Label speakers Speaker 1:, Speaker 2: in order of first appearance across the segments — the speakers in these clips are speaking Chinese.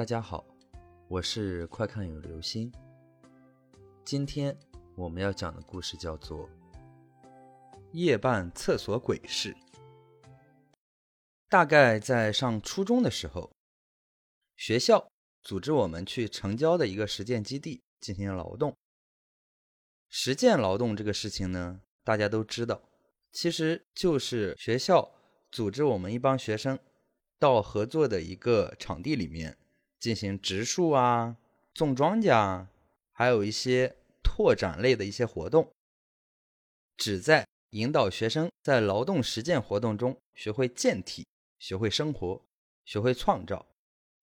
Speaker 1: 大家好，我是快看有流星。今天我们要讲的故事叫做《夜半厕所鬼事》。大概在上初中的时候，学校组织我们去城郊的一个实践基地进行劳动。实践劳动这个事情呢，大家都知道，其实就是学校组织我们一帮学生到合作的一个场地里面。进行植树啊、种庄稼，还有一些拓展类的一些活动，旨在引导学生在劳动实践活动中学会健体、学会生活、学会创造，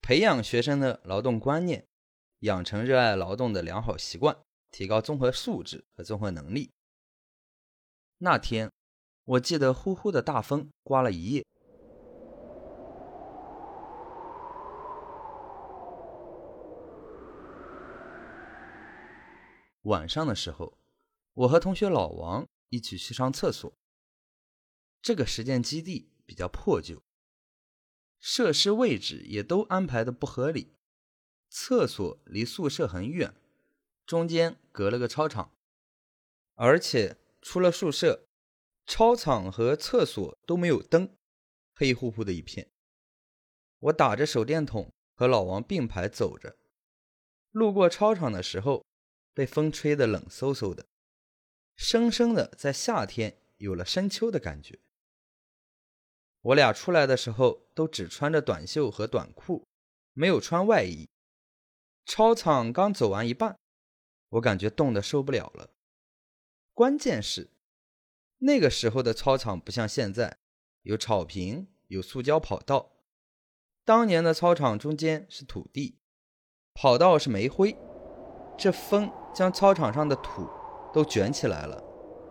Speaker 1: 培养学生的劳动观念，养成热爱劳动的良好习惯，提高综合素质和综合能力。那天，我记得呼呼的大风刮了一夜。晚上的时候，我和同学老王一起去上厕所。这个实践基地比较破旧，设施位置也都安排的不合理。厕所离宿舍很远，中间隔了个操场，而且出了宿舍，操场和厕所都没有灯，黑乎乎的一片。我打着手电筒和老王并排走着，路过操场的时候。被风吹得冷飕飕的，生生的在夏天有了深秋的感觉。我俩出来的时候都只穿着短袖和短裤，没有穿外衣。操场刚走完一半，我感觉冻得受不了了。关键是，那个时候的操场不像现在，有草坪，有塑胶跑道。当年的操场中间是土地，跑道是煤灰。这风将操场上的土都卷起来了，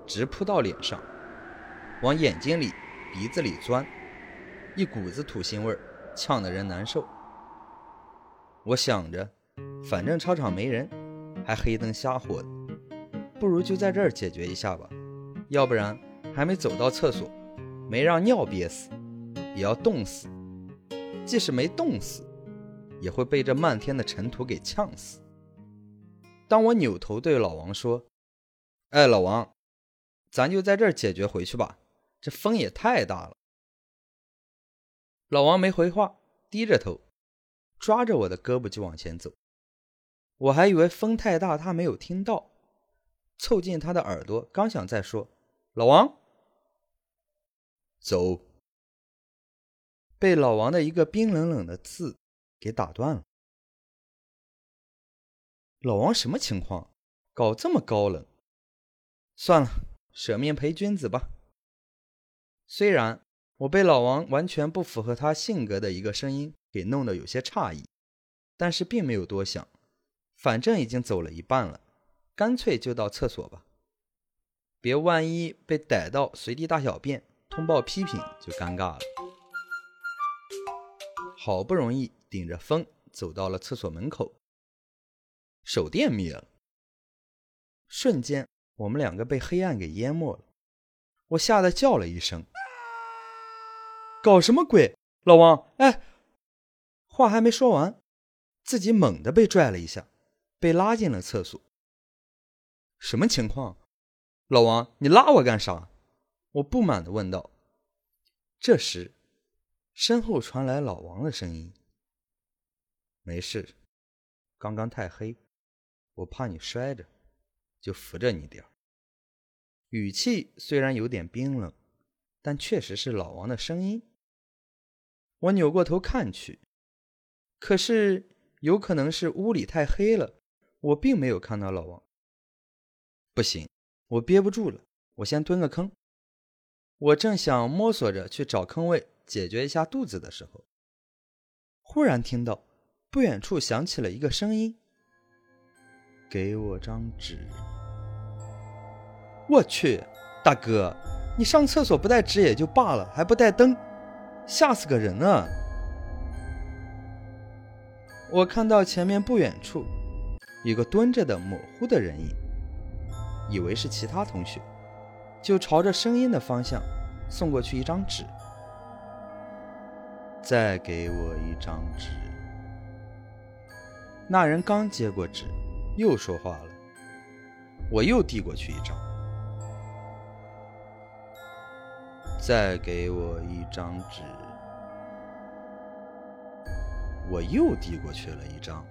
Speaker 1: 直扑到脸上，往眼睛里、鼻子里钻，一股子土腥味儿，呛得人难受。我想着，反正操场没人，还黑灯瞎火的，不如就在这儿解决一下吧。要不然，还没走到厕所，没让尿憋死，也要冻死。即使没冻死，也会被这漫天的尘土给呛死。当我扭头对老王说：“哎，老王，咱就在这儿解决回去吧，这风也太大了。”老王没回话，低着头，抓着我的胳膊就往前走。我还以为风太大，他没有听到，凑近他的耳朵，刚想再说：“老王，走。”被老王的一个冰冷冷的字给打断了。老王什么情况？搞这么高冷？算了，舍命陪君子吧。虽然我被老王完全不符合他性格的一个声音给弄得有些诧异，但是并没有多想，反正已经走了一半了，干脆就到厕所吧。别万一被逮到随地大小便，通报批评就尴尬了。好不容易顶着风走到了厕所门口。手电灭了，瞬间我们两个被黑暗给淹没了。我吓得叫了一声：“搞什么鬼？”老王，哎，话还没说完，自己猛地被拽了一下，被拉进了厕所。什么情况？老王，你拉我干啥？我不满地问道。这时，身后传来老王的声音：“没事，刚刚太黑。”我怕你摔着，就扶着你点。语气虽然有点冰冷，但确实是老王的声音。我扭过头看去，可是有可能是屋里太黑了，我并没有看到老王。不行，我憋不住了，我先蹲个坑。我正想摸索着去找坑位解决一下肚子的时候，忽然听到不远处响起了一个声音。给我张纸！我去，大哥，你上厕所不带纸也就罢了，还不带灯，吓死个人啊！我看到前面不远处有个蹲着的模糊的人影，以为是其他同学，就朝着声音的方向送过去一张纸。再给我一张纸！那人刚接过纸，又说话了。我又递过去一张，再给我一张纸。我又递过去了一张，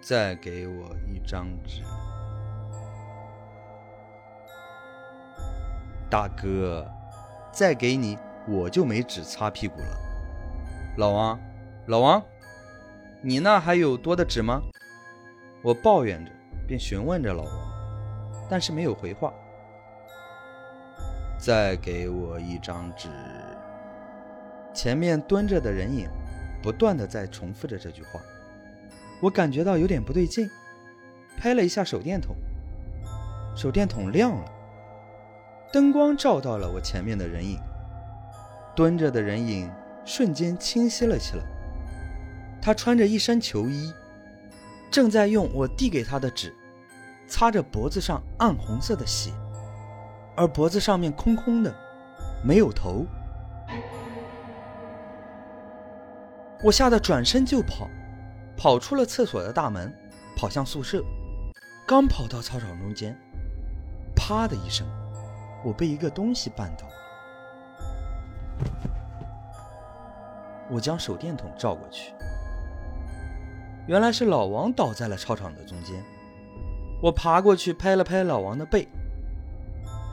Speaker 1: 再给我一张纸。大哥，再给你，我就没纸擦屁股了。老王，老王，你那还有多的纸吗？我抱怨着，便询问着老王，但是没有回话。再给我一张纸。前面蹲着的人影，不断的在重复着这句话。我感觉到有点不对劲，拍了一下手电筒，手电筒亮了，灯光照到了我前面的人影。蹲着的人影瞬间清晰了起来，他穿着一身球衣。正在用我递给他的纸，擦着脖子上暗红色的血，而脖子上面空空的，没有头。我吓得转身就跑，跑出了厕所的大门，跑向宿舍。刚跑到操场中间，啪的一声，我被一个东西绊倒。我将手电筒照过去。原来是老王倒在了操场的中间，我爬过去拍了拍老王的背，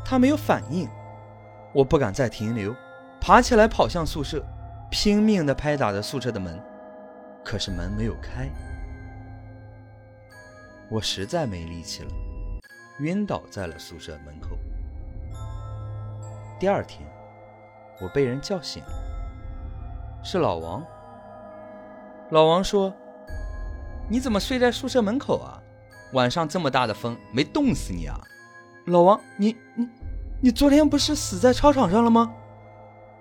Speaker 1: 他没有反应，我不敢再停留，爬起来跑向宿舍，拼命地拍打着宿舍的门，可是门没有开，我实在没力气了，晕倒在了宿舍门口。第二天，我被人叫醒了，是老王。老王说。你怎么睡在宿舍门口啊？晚上这么大的风，没冻死你啊？老王，你你你昨天不是死在操场上了吗？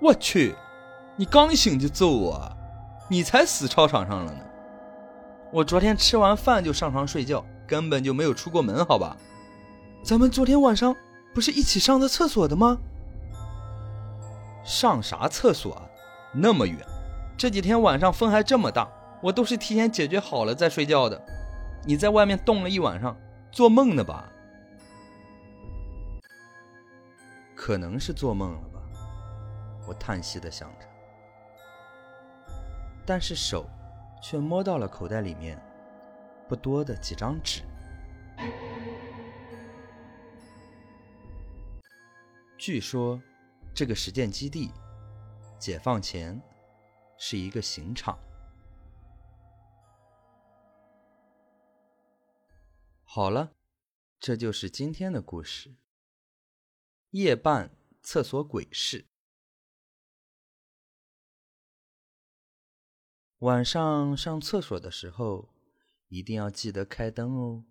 Speaker 1: 我去，你刚醒就揍我，你才死操场上了呢。我昨天吃完饭就上床睡觉，根本就没有出过门，好吧？咱们昨天晚上不是一起上的厕所的吗？上啥厕所啊？那么远，这几天晚上风还这么大。我都是提前解决好了再睡觉的，你在外面冻了一晚上，做梦呢吧？可能是做梦了吧，我叹息的想着，但是手却摸到了口袋里面不多的几张纸。据说这个实践基地解放前是一个刑场。好了，这就是今天的故事。夜半厕所鬼事，晚上上厕所的时候一定要记得开灯哦。